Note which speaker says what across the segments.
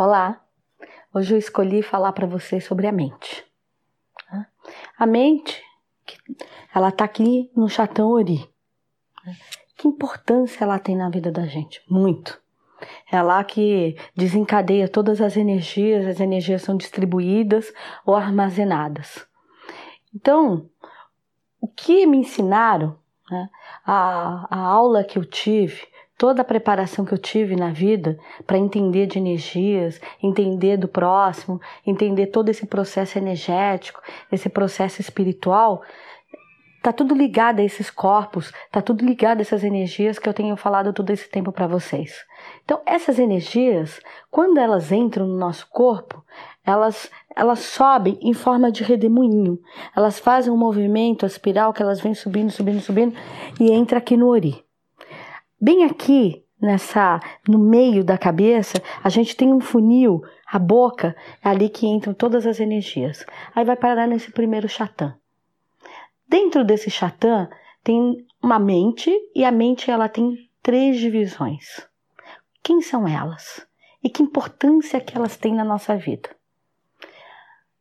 Speaker 1: Olá! Hoje eu escolhi falar para vocês sobre a mente. A mente, ela está aqui no chatão ori. Que importância ela tem na vida da gente? Muito. É lá que desencadeia todas as energias, as energias são distribuídas ou armazenadas. Então, o que me ensinaram, né, a, a aula que eu tive, toda a preparação que eu tive na vida para entender de energias, entender do próximo, entender todo esse processo energético, esse processo espiritual, tá tudo ligado a esses corpos, tá tudo ligado a essas energias que eu tenho falado todo esse tempo para vocês. Então, essas energias, quando elas entram no nosso corpo, elas elas sobem em forma de redemoinho. Elas fazem um movimento, a espiral que elas vêm subindo, subindo, subindo e entra aqui no ori. Bem aqui, nessa no meio da cabeça, a gente tem um funil, a boca, é ali que entram todas as energias. Aí vai parar nesse primeiro chatã. Dentro desse chatã tem uma mente e a mente ela tem três divisões. Quem são elas? E que importância que elas têm na nossa vida?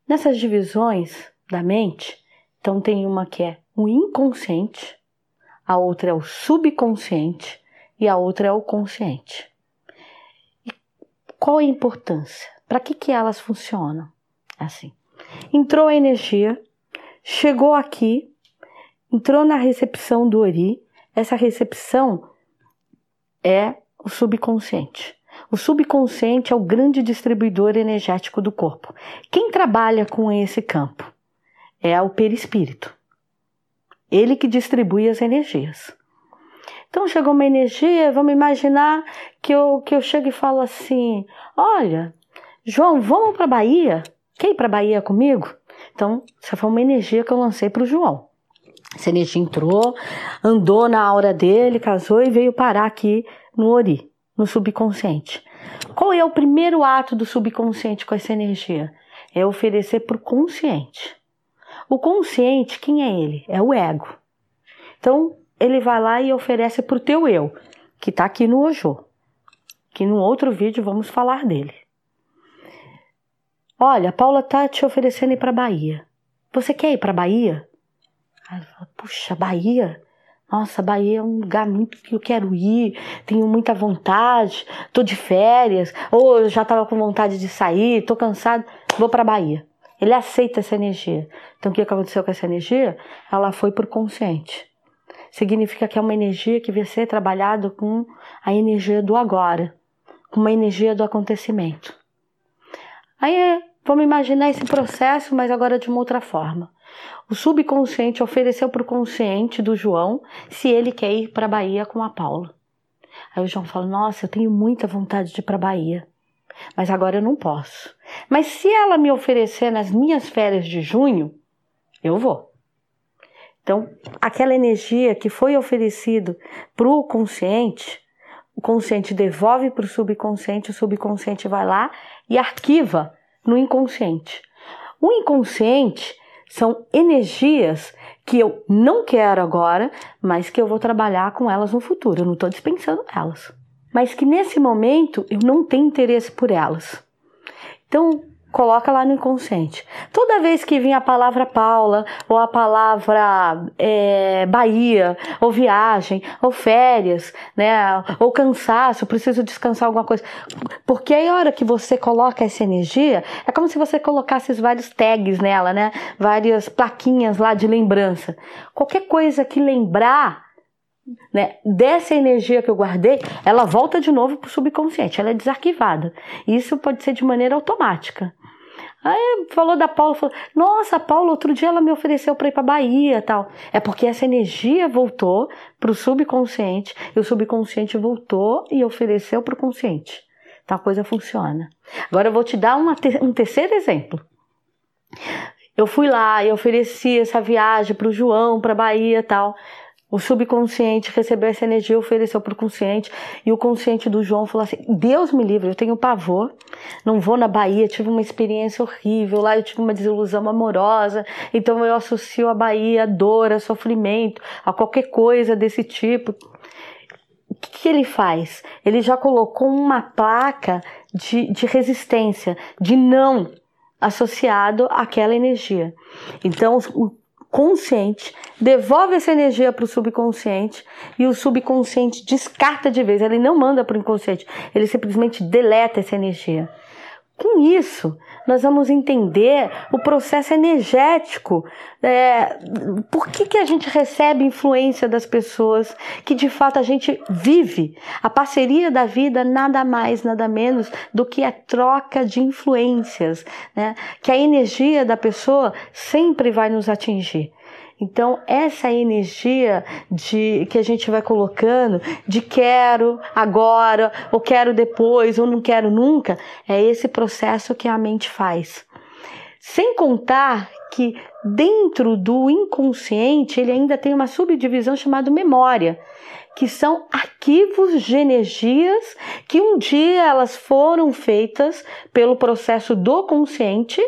Speaker 1: Nessas divisões da mente, então tem uma que é o inconsciente, a outra é o subconsciente e a outra é o consciente. E qual a importância? Para que, que elas funcionam? Assim, entrou a energia, chegou aqui, entrou na recepção do Ori, essa recepção é o subconsciente. O subconsciente é o grande distribuidor energético do corpo. Quem trabalha com esse campo é o perispírito. Ele que distribui as energias. Então chegou uma energia, vamos imaginar que eu, que eu chego e falo assim: olha, João, vamos para Bahia? Quer ir para Bahia comigo? Então, essa foi uma energia que eu lancei para o João. Essa energia entrou, andou na aura dele, casou e veio parar aqui no Ori, no subconsciente. Qual é o primeiro ato do subconsciente com essa energia? É oferecer para o consciente. O consciente, quem é ele? É o ego. Então, ele vai lá e oferece para o teu eu, que está aqui no Ojo. Que no outro vídeo vamos falar dele. Olha, a Paula tá te oferecendo ir para Bahia. Você quer ir para Bahia? Aí fala, puxa, Bahia? Nossa, Bahia é um lugar muito que eu quero ir, tenho muita vontade, tô de férias, ou eu já estava com vontade de sair, tô cansado, vou para Bahia. Ele aceita essa energia. Então o que aconteceu com essa energia? Ela foi por consciente significa que é uma energia que vai ser trabalhado com a energia do agora, com uma energia do acontecimento. Aí vamos imaginar esse processo, mas agora de uma outra forma. O subconsciente ofereceu para o consciente do João se ele quer ir para a Bahia com a Paula. Aí o João fala: Nossa, eu tenho muita vontade de ir para a Bahia, mas agora eu não posso. Mas se ela me oferecer nas minhas férias de junho, eu vou. Então, aquela energia que foi oferecido para o consciente, o consciente devolve para o subconsciente, o subconsciente vai lá e arquiva no inconsciente. O inconsciente são energias que eu não quero agora, mas que eu vou trabalhar com elas no futuro. Eu não estou dispensando elas, mas que nesse momento eu não tenho interesse por elas. Então, coloca lá no inconsciente. Toda vez que vinha a palavra Paula, ou a palavra é, Bahia, ou viagem, ou férias, né, ou cansaço, preciso descansar alguma coisa. Porque aí a hora que você coloca essa energia, é como se você colocasse vários tags nela, né, várias plaquinhas lá de lembrança. Qualquer coisa que lembrar né, dessa energia que eu guardei, ela volta de novo para o subconsciente, ela é desarquivada. Isso pode ser de maneira automática. Aí falou da Paula, falou: Nossa, Paula, outro dia ela me ofereceu para ir para Bahia, tal. É porque essa energia voltou para o subconsciente e o subconsciente voltou e ofereceu para o consciente. Então a coisa funciona. Agora eu vou te dar te um terceiro exemplo. Eu fui lá e ofereci essa viagem para o João, para Bahia, tal. O subconsciente recebeu essa energia, ofereceu para o consciente, e o consciente do João falou assim: Deus me livre, eu tenho pavor, não vou na Bahia, tive uma experiência horrível, lá eu tive uma desilusão amorosa, então eu associo a Bahia a dor, a sofrimento, a qualquer coisa desse tipo. O que, que ele faz? Ele já colocou uma placa de, de resistência, de não associado àquela energia. Então, o consciente devolve essa energia para o subconsciente e o subconsciente descarta de vez. Ele não manda para o inconsciente, ele simplesmente deleta essa energia. Com isso, nós vamos entender o processo energético. É, por que, que a gente recebe influência das pessoas que de fato a gente vive? A parceria da vida nada mais, nada menos do que a troca de influências, né? que a energia da pessoa sempre vai nos atingir. Então, essa energia de que a gente vai colocando de quero agora, ou quero depois, ou não quero nunca, é esse processo que a mente faz. Sem contar que dentro do inconsciente ele ainda tem uma subdivisão chamada memória, que são arquivos de energias que um dia elas foram feitas pelo processo do consciente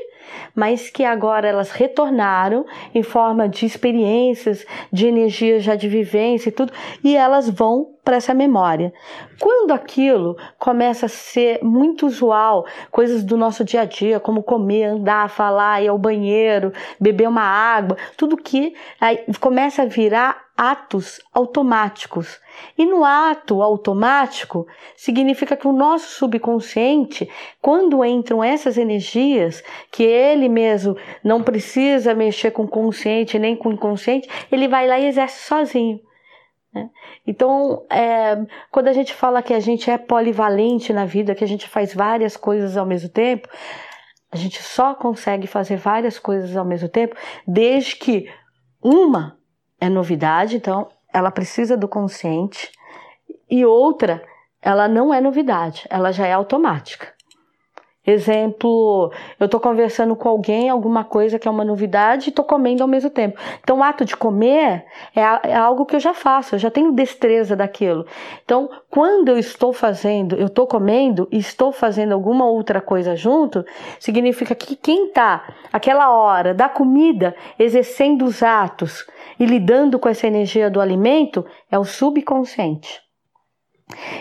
Speaker 1: mas que agora elas retornaram em forma de experiências, de energias já de vivência e tudo, e elas vão para essa memória. Quando aquilo começa a ser muito usual, coisas do nosso dia a dia, como comer, andar, falar, ir ao banheiro, beber uma água, tudo que aí, começa a virar atos automáticos. E no ato automático, significa que o nosso subconsciente, quando entram essas energias, que ele mesmo não precisa mexer com o consciente nem com o inconsciente, ele vai lá e exerce sozinho. Né? Então, é, quando a gente fala que a gente é polivalente na vida, que a gente faz várias coisas ao mesmo tempo, a gente só consegue fazer várias coisas ao mesmo tempo desde que uma é novidade, então ela precisa do consciente, e outra, ela não é novidade, ela já é automática. Exemplo, eu estou conversando com alguém, alguma coisa que é uma novidade e estou comendo ao mesmo tempo. Então, o ato de comer é, é, algo que eu já faço, eu já tenho destreza daquilo. Então, quando eu estou fazendo, eu estou comendo e estou fazendo alguma outra coisa junto, significa que quem está aquela hora da comida exercendo os atos e lidando com essa energia do alimento é o subconsciente.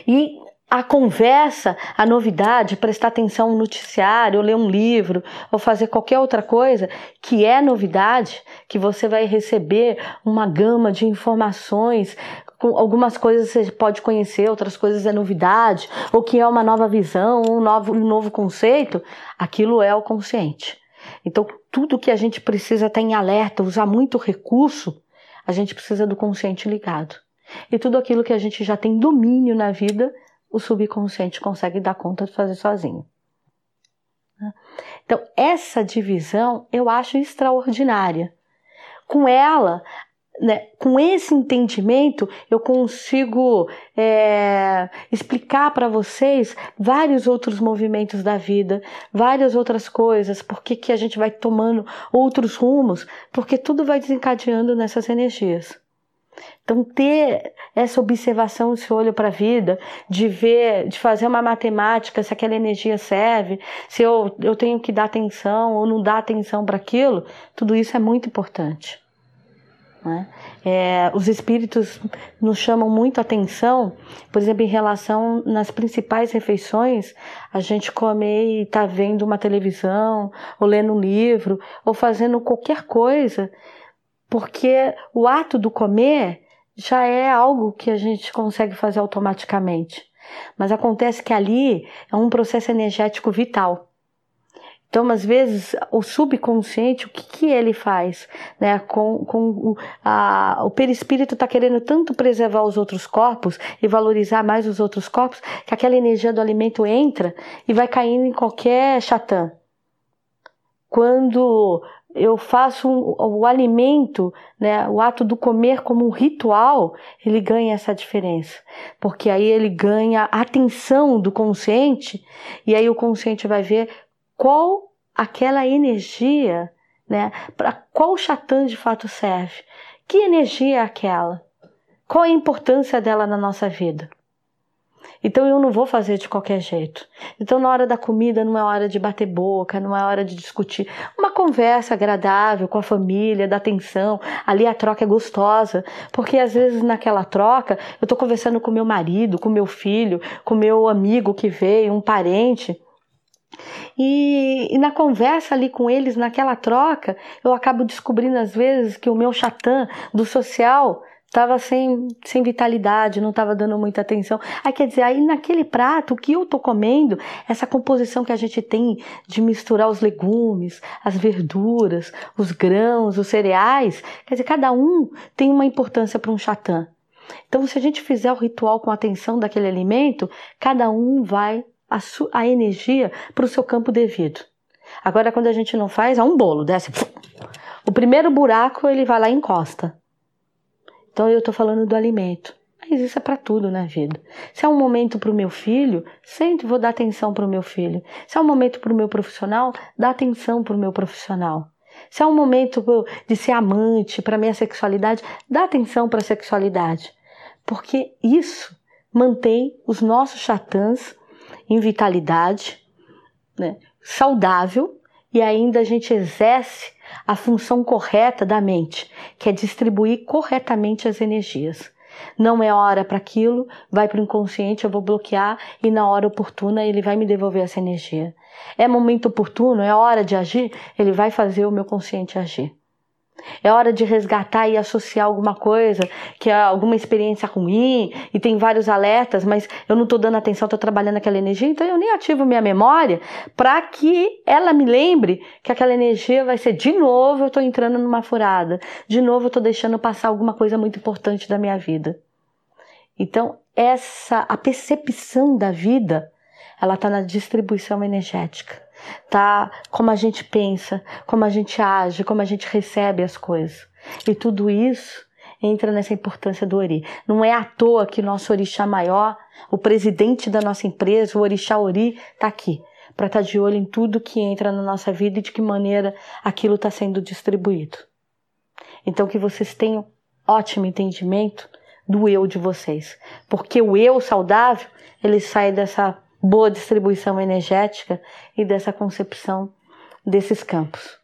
Speaker 1: E a conversa, a novidade, prestar atenção no noticiário, ou ler um livro, ou fazer qualquer outra coisa que é novidade, que você vai receber uma gama de informações, algumas coisas você pode conhecer, outras coisas é novidade, ou que é uma nova visão, um novo, um novo conceito, aquilo é o consciente. Então, tudo que a gente precisa estar em alerta, usar muito recurso, a gente precisa do consciente ligado. E tudo aquilo que a gente já tem domínio na vida, o subconsciente consegue dar conta de fazer sozinho. Então, essa divisão eu acho extraordinária. Com ela, né, com esse entendimento, eu consigo é, explicar para vocês vários outros movimentos da vida, várias outras coisas, por que a gente vai tomando outros rumos, porque tudo vai desencadeando nessas energias. Então, ter essa observação, esse olho para a vida, de ver, de fazer uma matemática, se aquela energia serve, se eu, eu tenho que dar atenção ou não dar atenção para aquilo, tudo isso é muito importante. Né? É, os espíritos nos chamam muito atenção, por exemplo, em relação nas principais refeições, a gente comer e tá vendo uma televisão, ou lendo um livro, ou fazendo qualquer coisa porque o ato do comer já é algo que a gente consegue fazer automaticamente. Mas acontece que ali é um processo energético vital. Então, às vezes, o subconsciente, o que, que ele faz? Né? Com, com a, o perispírito está querendo tanto preservar os outros corpos e valorizar mais os outros corpos, que aquela energia do alimento entra e vai caindo em qualquer chatã. Quando eu faço um, o alimento, né, o ato do comer como um ritual, ele ganha essa diferença. Porque aí ele ganha atenção do consciente e aí o consciente vai ver qual aquela energia, né, para qual chatã de fato serve. Que energia é aquela? Qual a importância dela na nossa vida? Então eu não vou fazer de qualquer jeito. Então na hora da comida não é hora de bater boca, não é hora de discutir. Uma conversa agradável com a família, da atenção, ali a troca é gostosa, porque às vezes naquela troca eu estou conversando com meu marido, com meu filho, com meu amigo que veio, um parente. E, e, na conversa ali com eles, naquela troca, eu acabo descobrindo às vezes que o meu chatã do social estava sem, sem vitalidade, não estava dando muita atenção. Aí quer dizer, aí naquele prato, o que eu estou comendo, essa composição que a gente tem de misturar os legumes, as verduras, os grãos, os cereais, quer dizer, cada um tem uma importância para um chatã. Então, se a gente fizer o ritual com atenção daquele alimento, cada um vai a, a energia para o seu campo devido. Agora, quando a gente não faz, é um bolo, desce. O primeiro buraco ele vai lá e encosta. Então eu estou falando do alimento. Mas isso é para tudo na vida. Se é um momento para o meu filho, sempre vou dar atenção para o meu filho. Se é um momento para o meu profissional, dá atenção para o meu profissional. Se é um momento de ser amante, para minha sexualidade, dá atenção para a sexualidade. Porque isso mantém os nossos chatãs em vitalidade, né, saudável e ainda a gente exerce a função correta da mente, que é distribuir corretamente as energias. Não é hora para aquilo, vai para o inconsciente, eu vou bloquear e na hora oportuna ele vai me devolver essa energia. É momento oportuno, é hora de agir, ele vai fazer o meu consciente agir. É hora de resgatar e associar alguma coisa, que é alguma experiência ruim, e tem vários alertas, mas eu não estou dando atenção, estou trabalhando aquela energia, então eu nem ativo minha memória para que ela me lembre que aquela energia vai ser de novo eu estou entrando numa furada, de novo eu estou deixando passar alguma coisa muito importante da minha vida. Então, essa a percepção da vida, ela está na distribuição energética tá? Como a gente pensa, como a gente age, como a gente recebe as coisas. E tudo isso entra nessa importância do Ori. Não é à toa que nosso orixá maior, o presidente da nossa empresa, o orixá Ori, está aqui para estar tá de olho em tudo que entra na nossa vida e de que maneira aquilo está sendo distribuído. Então que vocês tenham ótimo entendimento do eu de vocês, porque o eu saudável ele sai dessa boa distribuição energética e dessa concepção desses campos.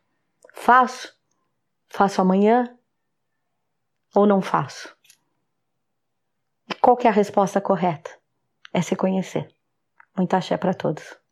Speaker 1: Faço? Faço amanhã? Ou não faço? E qual que é a resposta correta? É se conhecer. Muita axé para todos.